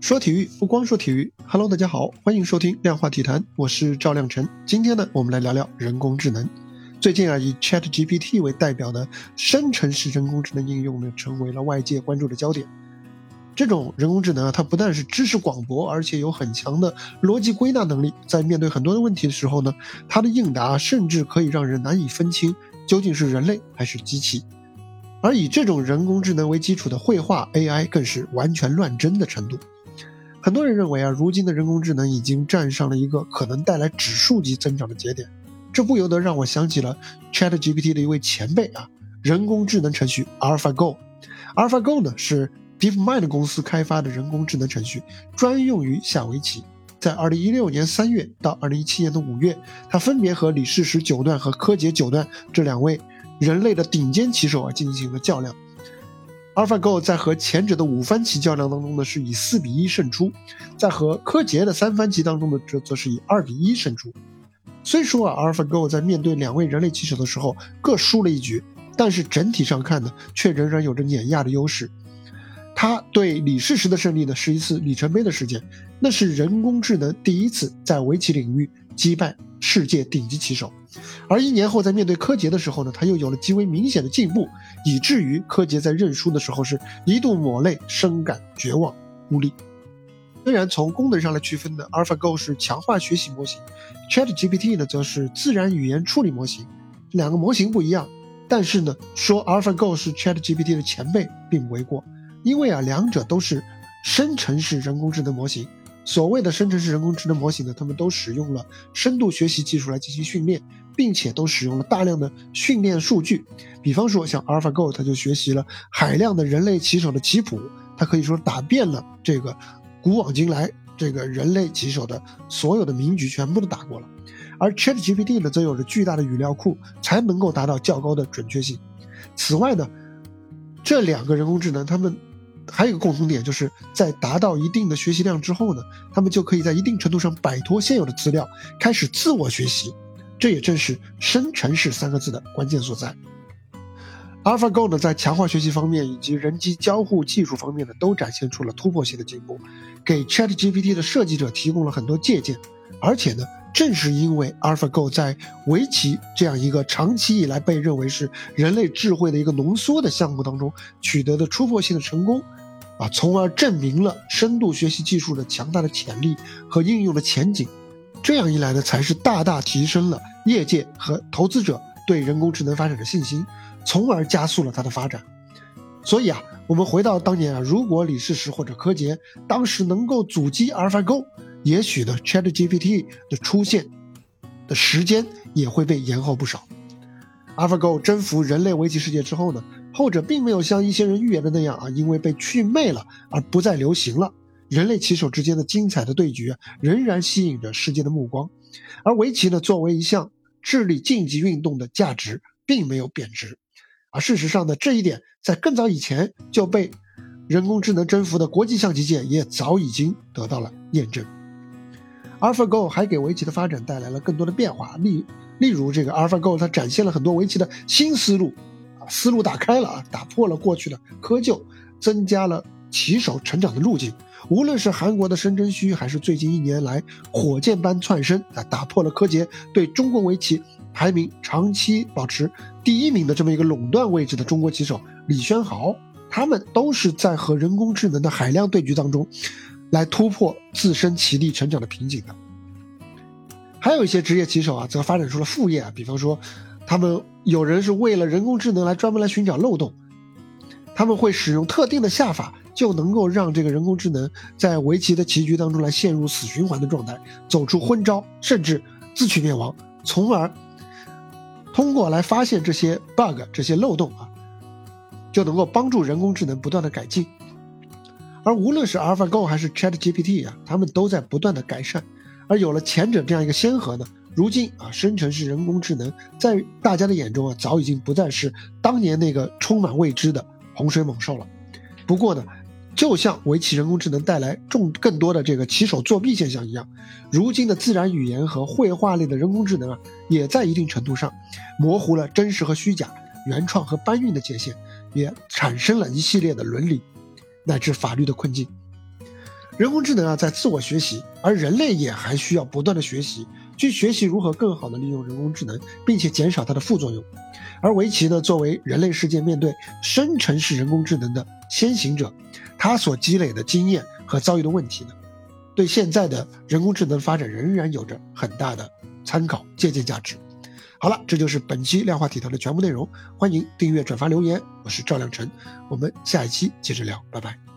说体育不光说体育，Hello，大家好，欢迎收听量化体坛，我是赵亮晨。今天呢，我们来聊聊人工智能。最近啊，以 Chat GPT 为代表的生成式人工智能应用呢，成为了外界关注的焦点。这种人工智能啊，它不但是知识广博，而且有很强的逻辑归纳能力。在面对很多的问题的时候呢，它的应答甚至可以让人难以分清究竟是人类还是机器。而以这种人工智能为基础的绘画 AI 更是完全乱真的程度。很多人认为啊，如今的人工智能已经站上了一个可能带来指数级增长的节点，这不由得让我想起了 ChatGPT 的一位前辈啊，人工智能程序 AlphaGo。AlphaGo 呢是 DeepMind 公司开发的人工智能程序，专用于下围棋。在2016年3月到2017年的5月，它分别和李世石九段和柯洁九段这两位人类的顶尖棋手啊进行了较量。AlphaGo 在和前者的五番棋较量当中呢，是以四比一胜出；在和柯洁的三番棋当中呢，则则是以二比一胜出。虽说啊，AlphaGo 在面对两位人类棋手的时候各输了一局，但是整体上看呢，却仍然有着碾压的优势。他对李世石的胜利呢，是一次里程碑的事件，那是人工智能第一次在围棋领域击败世界顶级棋手。而一年后，在面对柯洁的时候呢，他又有了极为明显的进步，以至于柯洁在认输的时候是一度抹泪，深感绝望无力。虽然从功能上来区分呢，AlphaGo 是强化学习模型，ChatGPT 呢则是自然语言处理模型，两个模型不一样，但是呢，说 AlphaGo 是 ChatGPT 的前辈并不为过，因为啊，两者都是生成式人工智能模型。所谓的生成式人工智能模型呢，他们都使用了深度学习技术来进行训练，并且都使用了大量的训练数据。比方说，像 AlphaGo，它就学习了海量的人类棋手的棋谱，它可以说打遍了这个古往今来这个人类棋手的所有的名局，全部都打过了。而 ChatGPT 呢，则有着巨大的语料库，才能够达到较高的准确性。此外呢，这两个人工智能，他们。还有一个共同点，就是在达到一定的学习量之后呢，他们就可以在一定程度上摆脱现有的资料，开始自我学习。这也正是“生成式”三个字的关键所在。AlphaGo 呢，在强化学习方面以及人机交互技术方面呢，都展现出了突破性的进步，给 ChatGPT 的设计者提供了很多借鉴，而且呢。正是因为 AlphaGo 在围棋这样一个长期以来被认为是人类智慧的一个浓缩的项目当中取得的突破性的成功，啊，从而证明了深度学习技术的强大的潜力和应用的前景。这样一来呢，才是大大提升了业界和投资者对人工智能发展的信心，从而加速了它的发展。所以啊，我们回到当年啊，如果李世石或者柯洁当时能够阻击 AlphaGo。也许呢，ChatGPT 的出现的时间也会被延后不少。AlphaGo 征服人类围棋世界之后呢，后者并没有像一些人预言的那样啊，因为被祛魅了而不再流行了。人类棋手之间的精彩的对局，仍然吸引着世界的目光。而围棋呢，作为一项智力竞技运动的价值并没有贬值。而事实上呢，这一点在更早以前就被人工智能征服的国际象棋界也早已经得到了验证。AlphaGo 还给围棋的发展带来了更多的变化，例例如这个 AlphaGo 它展现了很多围棋的新思路，思路打开了啊，打破了过去的窠臼，增加了棋手成长的路径。无论是韩国的申真虚，还是最近一年来火箭般窜升啊，打破了柯洁对中国围棋排名长期保持第一名的这么一个垄断位置的中国棋手李轩豪，他们都是在和人工智能的海量对局当中。来突破自身棋力成长的瓶颈的，还有一些职业棋手啊，则发展出了副业啊，比方说，他们有人是为了人工智能来专门来寻找漏洞，他们会使用特定的下法，就能够让这个人工智能在围棋的棋局当中来陷入死循环的状态，走出昏招，甚至自取灭亡，从而通过来发现这些 bug 这些漏洞啊，就能够帮助人工智能不断的改进。而无论是 AlphaGo 还是 ChatGPT 啊，他们都在不断的改善。而有了前者这样一个先河呢，如今啊，生成式人工智能在大家的眼中啊，早已经不再是当年那个充满未知的洪水猛兽了。不过呢，就像围棋人工智能带来众更多的这个棋手作弊现象一样，如今的自然语言和绘画类的人工智能啊，也在一定程度上模糊了真实和虚假、原创和搬运的界限，也产生了一系列的伦理。乃至法律的困境。人工智能啊在自我学习，而人类也还需要不断的学习，去学习如何更好的利用人工智能，并且减少它的副作用。而围棋呢，作为人类世界面对生成式人工智能的先行者，它所积累的经验和遭遇的问题呢，对现在的人工智能发展仍然有着很大的参考借鉴价值。好了，这就是本期量化体坛的全部内容。欢迎订阅、转发、留言，我是赵亮晨，我们下一期接着聊，拜拜。